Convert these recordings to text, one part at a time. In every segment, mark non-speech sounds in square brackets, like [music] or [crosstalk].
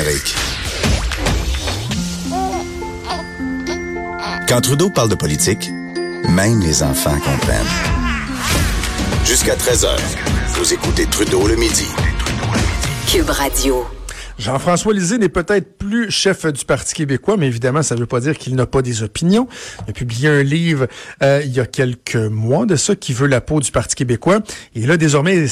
générique. Quand Trudeau parle de politique, même les enfants comprennent. Jusqu'à 13h, vous écoutez Trudeau le midi. Cube Radio. Jean-François Lisée n'est peut-être plus chef du Parti québécois, mais évidemment, ça ne veut pas dire qu'il n'a pas des opinions. Il a publié un livre euh, il y a quelques mois de ça qui veut la peau du Parti québécois. Et là, désormais,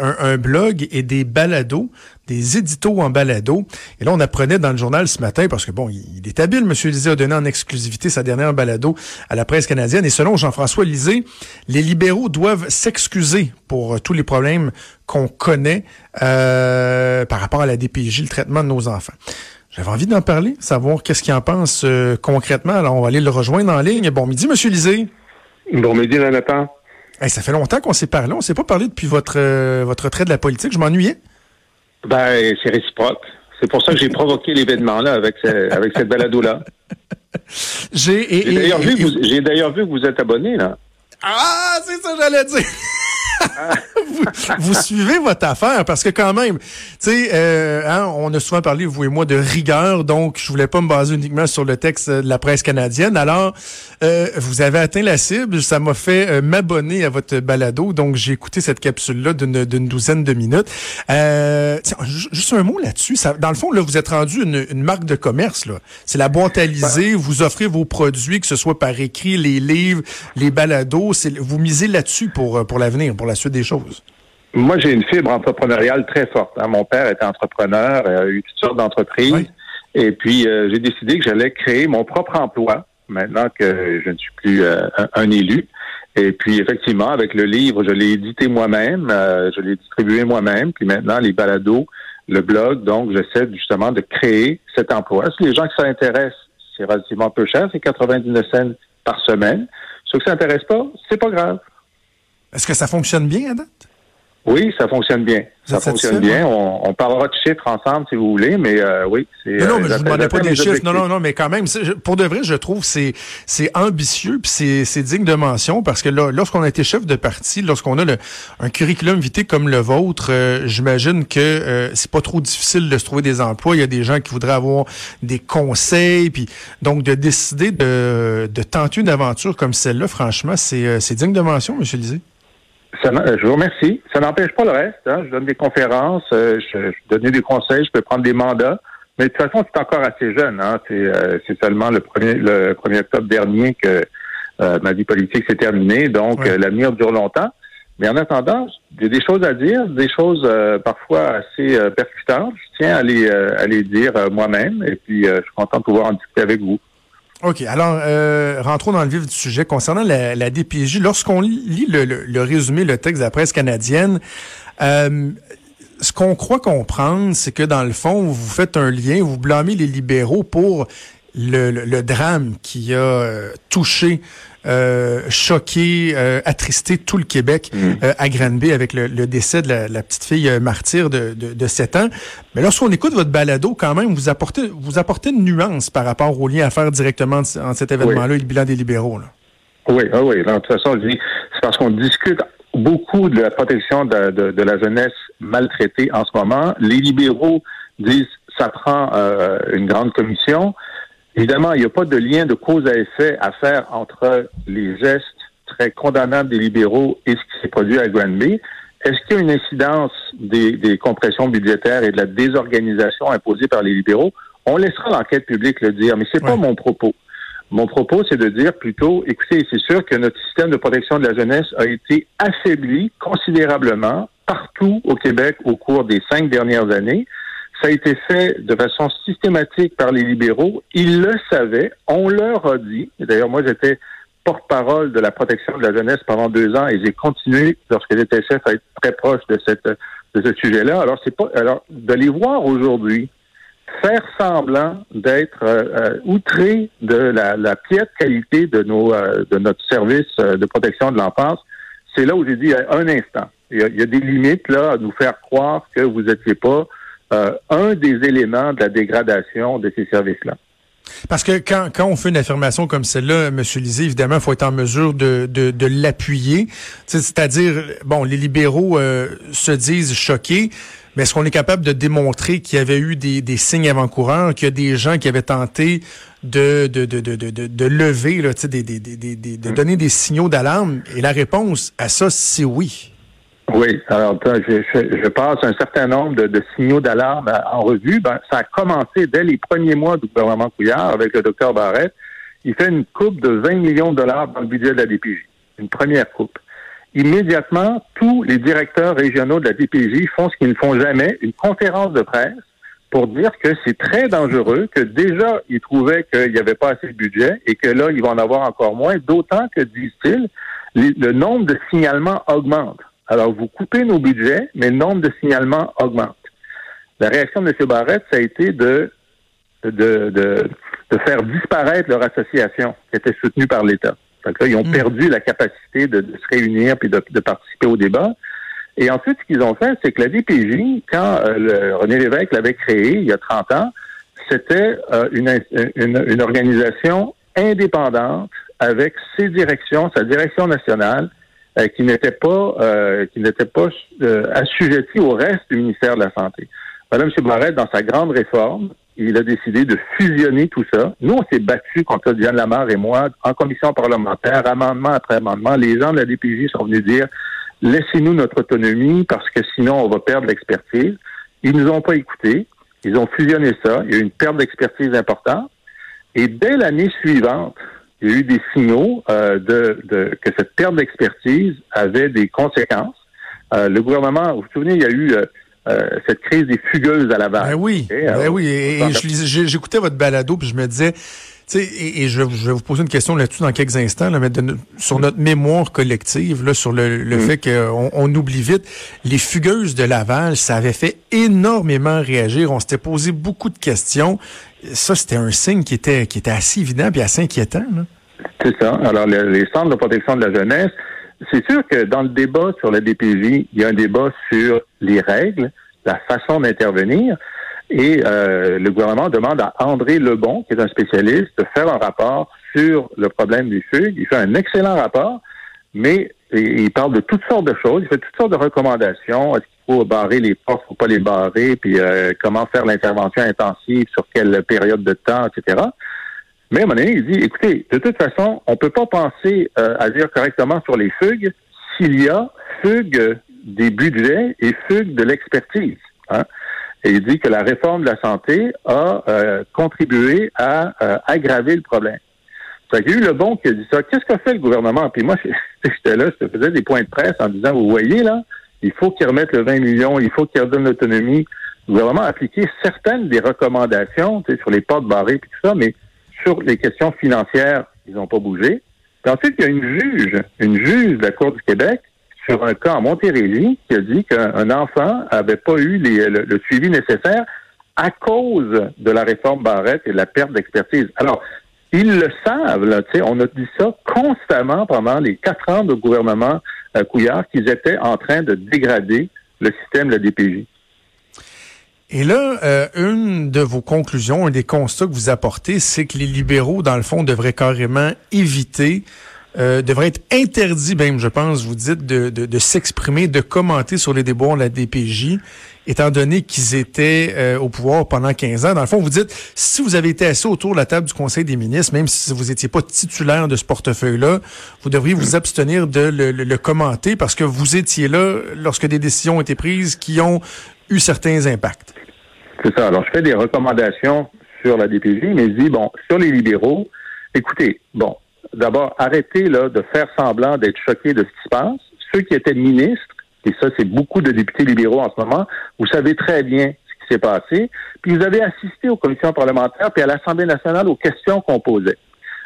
un, un blog et des balados des éditos en balado. Et là, on apprenait dans le journal ce matin, parce que bon, il, est habile, M. Lisée a donné en exclusivité sa dernière balado à la presse canadienne. Et selon Jean-François Lisée, les libéraux doivent s'excuser pour euh, tous les problèmes qu'on connaît euh, par rapport à la DPJ, le traitement de nos enfants. J'avais envie d'en parler, savoir qu'est-ce qu'il en pense euh, concrètement. Alors, on va aller le rejoindre en ligne. Bon midi, M. Lisée. Bon midi, Jonathan. ça fait longtemps qu'on s'est parlé. On s'est pas parlé depuis votre, votre trait de la politique. Je m'ennuyais. Ben, c'est réciproque. C'est pour ça que j'ai provoqué l'événement-là avec, avec cette balado-là. J'ai d'ailleurs vu, vu, que vous êtes abonné, là. Ah, c'est ça que j'allais dire [laughs] vous, suivez votre affaire parce que quand même, tu sais, euh, hein, on a souvent parlé, vous et moi, de rigueur, donc je voulais pas me baser uniquement sur le texte de la presse canadienne. Alors, euh, vous avez atteint la cible, ça m'a fait euh, m'abonner à votre balado, donc j'ai écouté cette capsule-là d'une douzaine de minutes. juste un mot là-dessus, dans le fond, là, vous êtes rendu une, marque de commerce, là. C'est la boîte à vous offrez vos produits, que ce soit par écrit, les livres, les balados, vous misez là-dessus pour, pour l'avenir, pour la suite des choses? Moi, j'ai une fibre entrepreneuriale très forte. Hein. Mon père était entrepreneur, a eu toutes sortes d'entreprises. Et puis, euh, j'ai décidé que j'allais créer mon propre emploi maintenant que je ne suis plus euh, un, élu. Et puis, effectivement, avec le livre, je l'ai édité moi-même, euh, je l'ai distribué moi-même. Puis maintenant, les balados, le blog, donc, j'essaie justement de créer cet emploi. Si les gens qui s'intéressent, c'est relativement peu cher, c'est 99 cents par semaine. Ceux qui ne s'intéressent pas, c'est pas grave. Est-ce que ça fonctionne bien à date? Oui, ça fonctionne bien. ça fonctionne bien. On, parlera de chiffres ensemble si vous voulez, mais euh, oui. Non, non, mais je ne demandais pas des chiffres. Non, non, non, mais quand même, pour de vrai, je trouve c'est c'est ambitieux puis c'est digne de mention parce que là, lorsqu'on a été chef de parti, lorsqu'on a le, un curriculum vitae comme le vôtre, euh, j'imagine que euh, c'est pas trop difficile de se trouver des emplois. Il y a des gens qui voudraient avoir des conseils, puis donc de décider de, de tenter une aventure comme celle-là, franchement, c'est digne de mention, M. Lisée. Euh, je vous remercie. Ça n'empêche pas le reste. Hein. Je donne des conférences, euh, je, je donne des conseils, je peux prendre des mandats. Mais de toute façon, c'est encore assez jeune. Hein. Euh, c'est seulement le premier le 1er octobre dernier que ma vie politique s'est terminée. Donc, l'avenir dure longtemps. Mais en attendant, j'ai des choses à dire, des choses parfois assez percutantes. Je tiens à les, à les dire moi-même. Et puis, je suis content de pouvoir en discuter avec vous. OK. Alors, euh, rentrons dans le vif du sujet. Concernant la, la DPJ, lorsqu'on lit le, le, résumé, le texte de la presse canadienne, euh, ce qu'on croit comprendre, c'est que dans le fond, vous faites un lien, vous blâmez les libéraux pour le, le drame qui a euh, touché euh, choqué, euh, attristé tout le Québec mm. euh, à Granby avec le, décès de la, petite fille martyre de, de, 7 ans. Mais lorsqu'on écoute votre balado, quand même, vous apportez, vous apportez une nuance par rapport au lien à faire directement en cet événement-là et le bilan des libéraux. Là. Oui, ah oui. de toute façon, c'est parce qu'on discute beaucoup de la protection de, de, la jeunesse maltraitée en ce moment. Les libéraux disent ça prend une grande commission. Évidemment, il n'y a pas de lien de cause à effet à faire entre les gestes très condamnables des libéraux et ce qui s'est produit à Granby. Est-ce qu'il y a une incidence des, compressions budgétaires et de la désorganisation imposée par les libéraux? On laissera l'enquête publique le dire, mais c'est pas mon propos. Mon propos, c'est de dire plutôt, écoutez, c'est sûr que notre système de protection de la jeunesse a été affaibli considérablement partout au Québec au cours des cinq dernières années. Ça a été fait de façon systématique par les libéraux. Ils le savaient. On leur a dit. D'ailleurs, moi, j'étais porte-parole de la protection de la jeunesse pendant deux ans et j'ai continué, lorsque j'étais chef, à être très proche de cette de ce sujet-là. Alors, c'est pas alors de les voir aujourd'hui faire semblant d'être euh, euh, outrés de la, la piètre qualité de nos euh, de notre service de protection de l'enfance, c'est là où j'ai dit un instant. Il y, a, il y, a, des limites là à nous faire croire que vous n'étiez pas euh, un des éléments de la dégradation de ces services-là. Parce que quand, quand on fait une affirmation comme celle-là, M. Lisée, évidemment, il faut être en mesure de, de, de l'appuyer. C'est-à-dire, bon, les libéraux euh, se disent choqués, Mais est-ce qu'on est capable de démontrer qu'il y avait eu des, des signes avant-coureurs, qu'il y a des gens qui avaient tenté de, de, de, de, de, de lever, là, des, des, des, de donner des signaux d'alarme? Et la réponse à ça, c'est oui. Oui, alors je, je, passe un certain nombre de, signaux d'alarme en revue. Ben, ça a commencé dès les premiers mois du gouvernement Couillard avec le docteur Barrette. Il fait une coupe de 20 millions de dollars dans le budget de la DPJ. Une première coupe. Immédiatement, tous les directeurs régionaux de la DPJ font ce qu'ils ne font jamais, une conférence de presse pour dire que c'est très dangereux, que déjà, ils trouvaient qu'il n'y avait pas assez de budget et que là, ils vont en avoir encore moins, d'autant que, disent-ils, le nombre de signalements augmente. Alors, vous coupez nos budgets, mais le nombre de signalements augmente. La réaction de M. Barrett, ça a été de, de, de, faire disparaître leur association qui était soutenue par l'État. Donc là, ils ont hmm. perdu la capacité de, se réunir puis de, participer au débat. Et ensuite, ce qu'ils ont fait, c'est que la DPJ, quand euh, René Lévesque l'avait créée il y a 30 ans, c'était euh, une, une, une, organisation indépendante avec ses directions, sa direction nationale, euh, qui n'était pas euh, qui n'était pas euh, assujetti au reste du ministère de la Santé. Madame. Barrette, dans sa grande réforme, il a décidé de fusionner tout ça. Nous, on s'est battu contre Diane Lamar et moi en commission parlementaire, amendement après amendement. Les gens de la DPJ sont venus dire laissez-nous notre autonomie parce que sinon on va perdre l'expertise. Ils nous ont pas écoutés. Ils ont fusionné ça. Il y a eu une perte d'expertise importante. Et dès l'année suivante, il y a eu des signaux euh, de, que cette perte d'expertise avait des conséquences. Euh, le gouvernement, vous vous souvenez, il y a eu euh, cette crise des fugueuses à Laval. Ben oui, ben oui. Et, j'écoutais votre balado, puis je me disais, et, et je, vais vous poser une question là-dessus dans quelques instants, là, mais sur notre mémoire collective, là, sur le, le mm. fait qu'on on oublie vite, les fugueuses de Laval, ça avait fait énormément réagir. On s'était posé beaucoup de questions. Ça, c'était un signe qui était, qui était assez évident et assez inquiétant. C'est ça. Alors, les, centres de protection de la jeunesse, c'est sûr que dans le débat sur la DPJ, il y a un débat sur les règles, la façon d'intervenir. Et euh, le gouvernement demande à André Lebon, qui est un spécialiste, de faire un rapport sur le problème des fugues. Il fait un excellent rapport, mais il parle de toutes sortes de choses. Il fait toutes sortes de recommandations. Est-ce faut barrer les portes, faut pas les barrer, puis euh, comment faire l'intervention intensive, sur quelle période de temps, etc. Mais à un moment donné, il dit, écoutez, de toute façon, on peut pas penser euh, à correctement sur les fugues s'il y a fugue des budgets et fugue de l'expertise. Hein? Et il dit que la réforme de la santé a euh, contribué à euh, aggraver le problème. Ça qu'il y a eu le bon qui a dit ça. Qu'est-ce qu'a fait le gouvernement? Puis moi, [laughs] j'étais là, je te faisais des points de presse en disant, vous voyez, là, il faut qu'ils remettent le 20 millions, il faut qu'ils redonnent l'autonomie. Le gouvernement a appliqué certaines des recommandations sur les portes barrées et tout ça, mais sur les questions financières, ils n'ont pas bougé. Puis ensuite, il y a une juge, une juge de la Cour du Québec sur un cas en Montérégie qui a dit qu'un enfant avait pas eu le, suivi nécessaire à cause de la réforme Barrette et de la perte d'expertise. Alors, ils le savent, on a dit ça constamment pendant les quatre ans de gouvernement Qu'ils étaient en train de dégrader le système de la DPJ. Et là, euh, une de vos conclusions, un des constats que vous apportez, c'est que les libéraux, dans le fond, devraient carrément éviter euh, devrait être interdit, même, je pense, vous dites, de, s'exprimer, de commenter sur les débats de la DPJ, étant donné qu'ils étaient euh, au pouvoir pendant 15 ans. Dans le fond, vous dites, si vous avez été assis autour de la table du Conseil des ministres, même si vous n'étiez pas titulaire de ce portefeuille-là, vous devriez vous abstenir de le, le, commenter parce que vous étiez là lorsque des décisions ont été prises qui ont eu certains impacts. C'est ça. Alors, je fais des recommandations sur la DPJ, mais je dis, bon, sur les libéraux, écoutez, bon, d'abord, arrêtez là, de faire semblant d'être choqués de ce qui se passe. Ceux qui étaient ministres, et ça, c'est beaucoup de députés libéraux en ce moment, vous savez très bien ce qui s'est passé. Puis vous avez assisté aux commissions parlementaires puis à l'Assemblée nationale aux questions qu'on posait.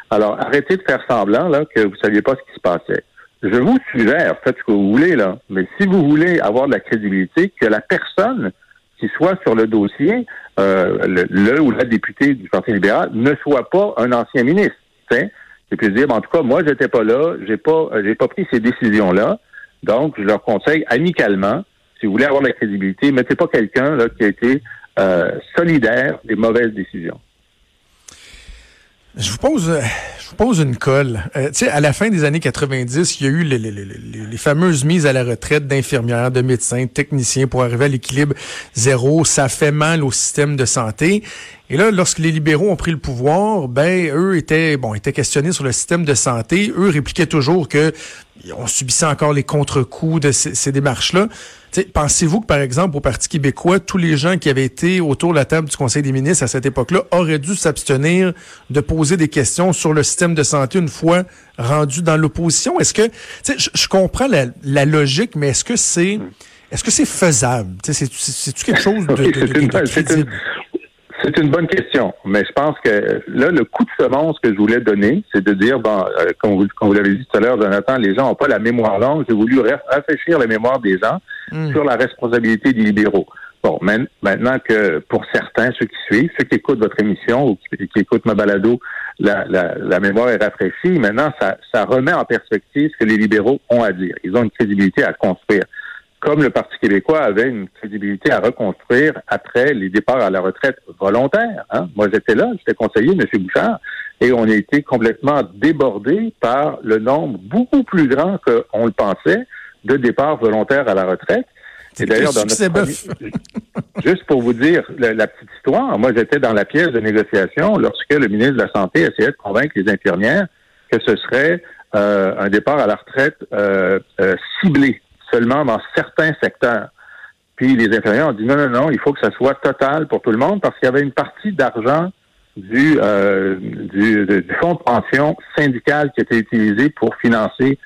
Alors, arrêtez de faire semblant là, que vous ne saviez pas ce qui se passait. Je vous suggère, faites ce que vous voulez, là, mais si vous voulez avoir de la crédibilité, que la personne qui soit sur le dossier, euh, le, ou la députée du Parti libéral, ne soit pas un ancien ministre. T'sais? et puis dire, en tout cas, moi, j'étais pas là, j'ai pas, j'ai pas pris ces décisions-là. Donc, je leur conseille amicalement, si vous voulez avoir de la crédibilité, mettez pas quelqu'un là qui a été euh, solidaire des mauvaises décisions. Je vous pose, euh, je je pose une colle. Euh, tu sais, à la fin des années 90, il y a eu les, les, les, les fameuses mises à la retraite d'infirmières, de médecins, de techniciens pour arriver à l'équilibre zéro. Ça fait mal au système de santé. Et là, lorsque les libéraux ont pris le pouvoir, ben eux étaient bon, étaient questionnés sur le système de santé. Eux répliquaient toujours que on subissait encore les contre-coups de ces, ces démarches-là. Pensez-vous que, par exemple, au Parti québécois, tous les gens qui avaient été autour de la table du Conseil des ministres à cette époque-là auraient dû s'abstenir de poser des questions sur le système de santé une fois rendu dans l'opposition? Est-ce que, je, comprends la, la, logique, mais est-ce que c'est, est-ce que c'est faisable? C'est-tu quelque chose de, de, de, de crédible? C'est une bonne question, mais je pense que là, le coup de semence que je voulais donner, c'est de dire, bon, euh, comme vous, vous l'avez dit tout à l'heure, Jonathan, les gens n'ont pas la mémoire longue. J'ai voulu rafraîchir la mémoire des gens hmm. sur la responsabilité des libéraux. Bon, maintenant que pour certains, ceux qui suivent, ceux qui écoutent votre émission ou qui, écoutent ma balado, la, la, la, mémoire est rafraîchie. Maintenant, ça, ça remet en perspective ce que les libéraux ont à dire. Ils ont une crédibilité à construire comme le Parti québécois avait une crédibilité à reconstruire après les départs à la retraite volontaires. Hein. Moi, j'étais là, j'étais conseiller, M. Bouchard, et on a été complètement débordé par le nombre beaucoup plus grand qu'on le pensait de départs volontaires à la retraite. Et d'ailleurs, dans notre [laughs] juste pour vous dire la, petite histoire, moi j'étais dans la pièce de négociation lorsque le ministre de la Santé essayait de convaincre les infirmières que ce serait euh, un départ à la retraite euh, euh, ciblé seulement dans certains secteurs. Puis les infirmières ont dit non, non, non, il faut que ça soit total pour tout le monde parce qu'il y avait une partie d'argent du, euh, du, fonds de pension syndical qui était utilisé pour financer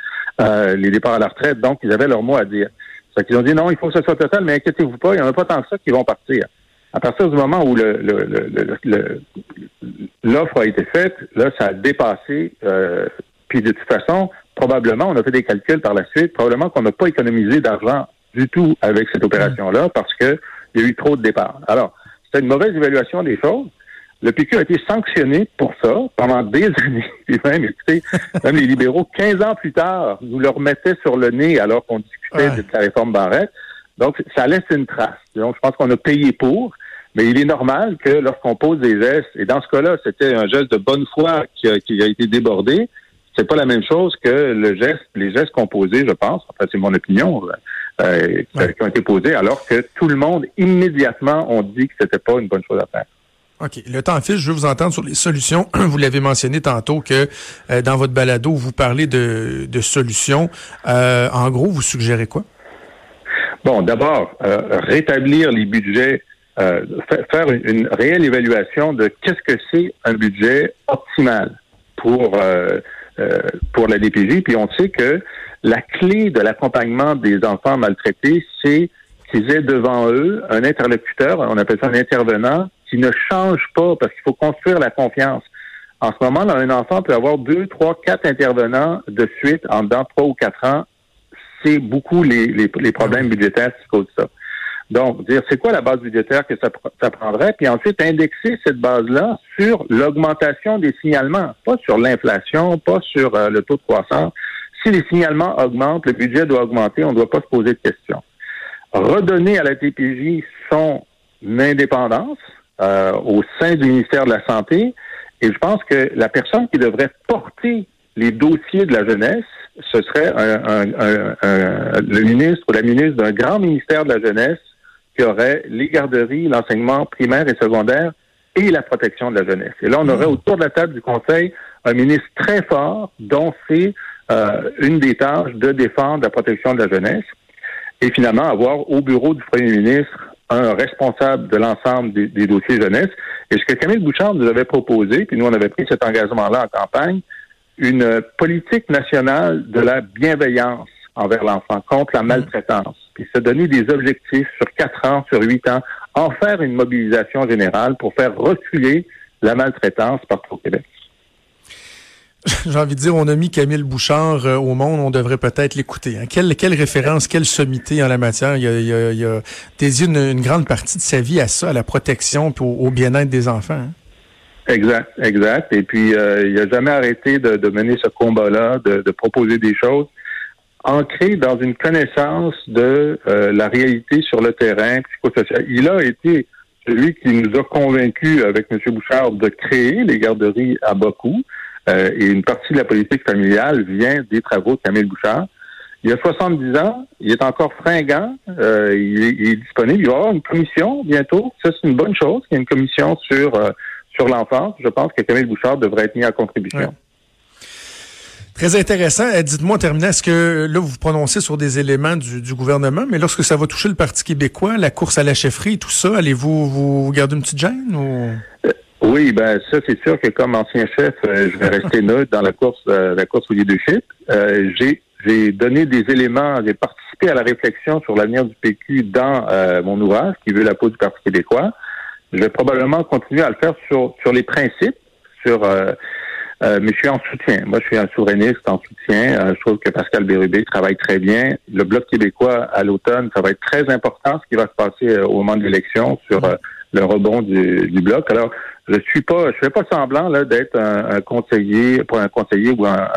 euh, les départs à la retraite. Donc, ils avaient leur mot à dire. C'est qu'ils ont dit non, il faut que ça soit total, mais inquiétez-vous pas, il n'y en a pas tant que ça qui vont partir. À partir du moment où l'offre a été faite, là, ça a dépassé. Euh, puis de toute façon, probablement, on a fait des calculs par la suite, probablement qu'on n'a pas économisé d'argent du tout avec cette opération-là parce qu'il y a eu trop de départs. Alors, c'est une mauvaise évaluation des choses. Le PQ a été sanctionné pour ça pendant des [laughs] années. Et même, écoutez, même les libéraux, 15 ans plus tard, nous le remettaient sur le nez alors qu'on discutait de la réforme Barrette. Donc, ça laisse une trace. Donc, je pense qu'on a payé pour. Mais il est normal que lorsqu'on pose des gestes, et dans ce cas-là, c'était un geste de bonne foi qui qui a été débordé, c'est pas la même chose que le geste, les gestes posait, je pense, enfin c'est mon opinion, euh, qui ont été posés, alors que tout le monde immédiatement ont dit que c'était pas une bonne chose à faire. OK. Le temps file, je veux vous entendre sur les solutions. [clears throat] Vous l'avez mentionné tantôt que euh, dans votre balado, vous parlez de, de solutions. Euh, en gros, vous suggérez quoi? Bon, d'abord, rétablir les budgets, faire une, une, réelle évaluation de qu'est-ce que c'est un budget optimal pour euh, pour la DPJ. Puis on sait que la clé de l'accompagnement des enfants maltraités, c'est qu'ils aient devant eux un interlocuteur, on appelle ça un intervenant, qui ne change pas parce qu'il faut construire la confiance. En ce moment, un enfant peut avoir deux, trois, quatre intervenants de suite en dedans trois ou quatre ans. C'est beaucoup les, les, les problèmes budgétaires qui causent ça. Donc, dire c'est quoi la base budgétaire que ça, prendrait, puis ensuite indexer cette base-là sur l'augmentation des signalements, pas sur l'inflation, pas sur euh, le taux de croissance. Si les signalements augmentent, le budget doit augmenter, on ne doit pas se poser de questions. Redonner à la TPJ son indépendance euh, au sein du ministère de la Santé, et je pense que la personne qui devrait porter les dossiers de la jeunesse, ce serait un, le ministre ou la ministre d'un grand ministère de la jeunesse qui aurait les garderies, l'enseignement primaire et secondaire et la protection de la jeunesse. Et là, on aurait hmm. autour de la table du Conseil un ministre très fort dont c'est euh, une des tâches de défendre la protection de la jeunesse et finalement avoir au bureau du premier ministre un responsable de l'ensemble des, dossiers jeunesse. Et ce que Camille Bouchard nous avait proposé, puis nous on avait pris cet engagement-là en campagne, une politique nationale de la bienveillance envers l'enfant, contre la hmm. maltraitance puis se donner des objectifs sur quatre ans, sur huit ans, en faire une mobilisation générale pour faire reculer la maltraitance partout au Québec. [laughs] J'ai envie de dire, on a mis Camille Bouchard euh, au monde, on devrait peut-être l'écouter. Hein. Quelle, quelle référence, quelle sommité en la matière. Il a, il a, dédié une, grande partie de sa vie à ça, à la protection et au, bien-être des enfants. Hein. Exact, exact. Et puis, euh, il n'a jamais arrêté de, mener ce combat-là, de, de, proposer des choses ancré dans une connaissance de euh, la réalité sur le terrain psychosocial. Il a été celui qui nous a convaincus avec M. Bouchard de créer les garderies à Bakou. Euh, et une partie de la politique familiale vient des travaux de Camille Bouchard. Il a 70 ans, il est encore fringant, euh, il, est, disponible. Il va y avoir une commission bientôt. Ça, c'est une bonne chose. Il y a une commission sur, sur l'enfance. Je pense que Camille Bouchard devrait être mis à contribution. Très intéressant. Euh, dites-moi en terminant, est-ce que là, vous vous prononcez sur des éléments du, gouvernement, mais lorsque ça va toucher le Parti québécois, la course à la chefferie, tout ça, allez-vous vous garder une petite gêne ou... Euh, oui, ben ça c'est sûr que comme ancien chef, euh, je vais rester neutre dans la course, la course au leadership. j'ai j'ai donné des éléments, j'ai participé à la réflexion sur l'avenir du PQ dans mon ouvrage qui veut la peau du Parti québécois. Je vais probablement continuer à le faire sur sur les principes, sur euh, mais je suis en soutien. Moi, je suis un souverainiste en soutien. Euh, je trouve que Pascal Bérubé travaille très bien. Le Bloc québécois, à l'automne, ça va être très important ce qui va se passer euh, au moment de l'élection sur le rebond du, Bloc. Alors, je suis pas, je fais pas semblant là d'être un, conseiller, pas un conseiller ou un,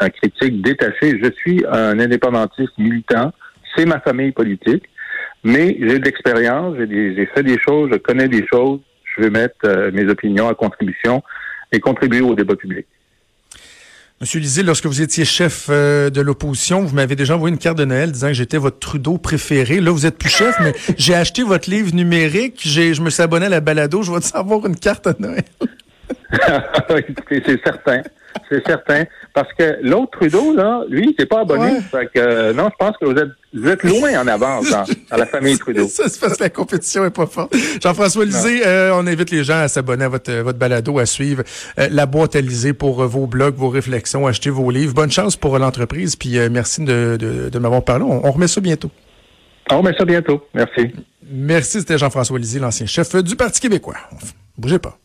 un, critique détaché. Je suis un indépendantiste militant. C'est ma famille politique. Mais j'ai de l'expérience, j'ai fait des choses, je connais des choses. Je vais mettre mes opinions à contribution et contribuer au débat public. Monsieur Lisée, lorsque vous étiez chef euh, de l'opposition, vous m'avez déjà envoyé une carte de Noël disant que j'étais votre Trudeau préféré. Là, vous êtes plus chef, mais [laughs] j'ai acheté votre livre numérique. je me suis abonné à la balado. Je vais te savoir une carte de Noël. [laughs] c'est certain. C'est certain. Parce que l'autre Trudeau, là, lui, c'est pas abonné. Fait que, euh, non, je pense que vous êtes, vous êtes loin en avance dans, la famille Trudeau. [laughs] Ça se passe, la compétition est pas forte. Jean-François Lisée, euh, on invite les gens à s'abonner à votre, votre balado, à suivre euh, la boîte à pour vos blogs, vos réflexions, acheter vos livres. Bonne chance pour l'entreprise, puis merci de, de, de m'avoir parlé. On, remet ça bientôt. On remet ça bientôt. Merci. Merci, c'était Jean-François Lisée, l'ancien chef du Parti québécois. Bougez pas.